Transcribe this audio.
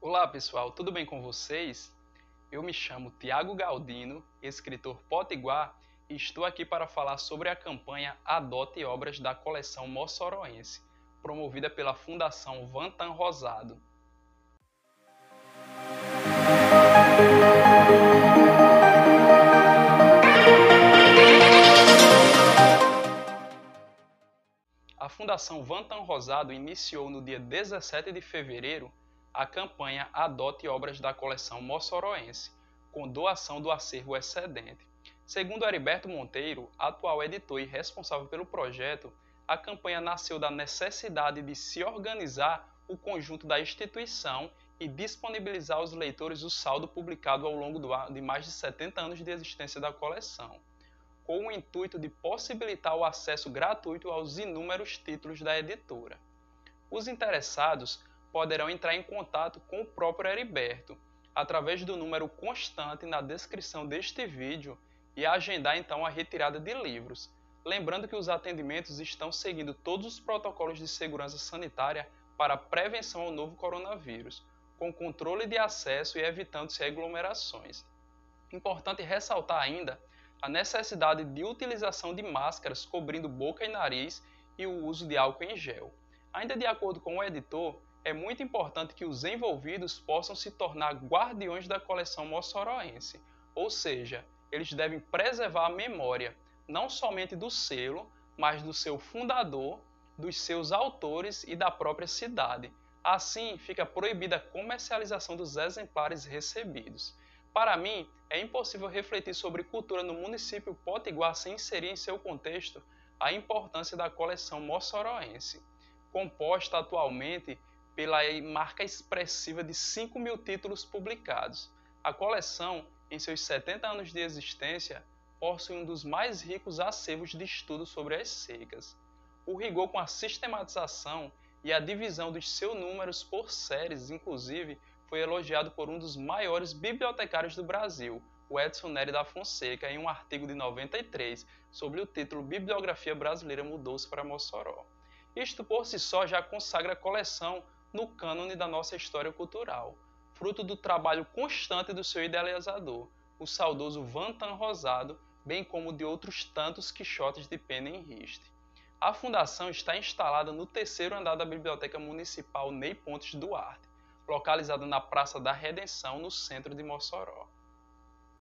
Olá pessoal, tudo bem com vocês? Eu me chamo Tiago Galdino, escritor potiguar, e estou aqui para falar sobre a campanha Adote Obras da coleção Mossoroense, promovida pela Fundação Vantan Rosado. A Fundação Vantan Rosado iniciou no dia 17 de fevereiro a campanha Adote Obras da coleção Mossoroense, com doação do acervo excedente. Segundo Heriberto Monteiro, atual editor e responsável pelo projeto, a campanha nasceu da necessidade de se organizar o conjunto da instituição e disponibilizar aos leitores o saldo publicado ao longo de mais de 70 anos de existência da coleção, com o intuito de possibilitar o acesso gratuito aos inúmeros títulos da editora. Os interessados poderão entrar em contato com o próprio Heriberto através do número constante na descrição deste vídeo e agendar então a retirada de livros. Lembrando que os atendimentos estão seguindo todos os protocolos de segurança sanitária para prevenção ao novo coronavírus, com controle de acesso e evitando-se aglomerações. Importante ressaltar ainda a necessidade de utilização de máscaras cobrindo boca e nariz e o uso de álcool em gel. Ainda de acordo com o editor, é muito importante que os envolvidos possam se tornar guardiões da coleção mossoroense, ou seja, eles devem preservar a memória não somente do selo, mas do seu fundador, dos seus autores e da própria cidade. Assim, fica proibida a comercialização dos exemplares recebidos. Para mim, é impossível refletir sobre cultura no município potiguar sem inserir em seu contexto a importância da coleção mossoroense, composta atualmente pela marca expressiva de 5 mil títulos publicados. A coleção, em seus 70 anos de existência, possui um dos mais ricos acervos de estudo sobre as secas. O rigor com a sistematização e a divisão dos seus números por séries, inclusive, foi elogiado por um dos maiores bibliotecários do Brasil, o Edson Nery da Fonseca, em um artigo de 93 sobre o título Bibliografia Brasileira Mudou-se para Mossoró. Isto por si só já consagra a coleção no cânone da nossa história cultural, fruto do trabalho constante do seu idealizador, o saudoso Vantan Rosado, bem como de outros tantos quixotes de pena em riste. A fundação está instalada no terceiro andar da Biblioteca Municipal Ney Pontes Duarte, localizada na Praça da Redenção, no centro de Mossoró.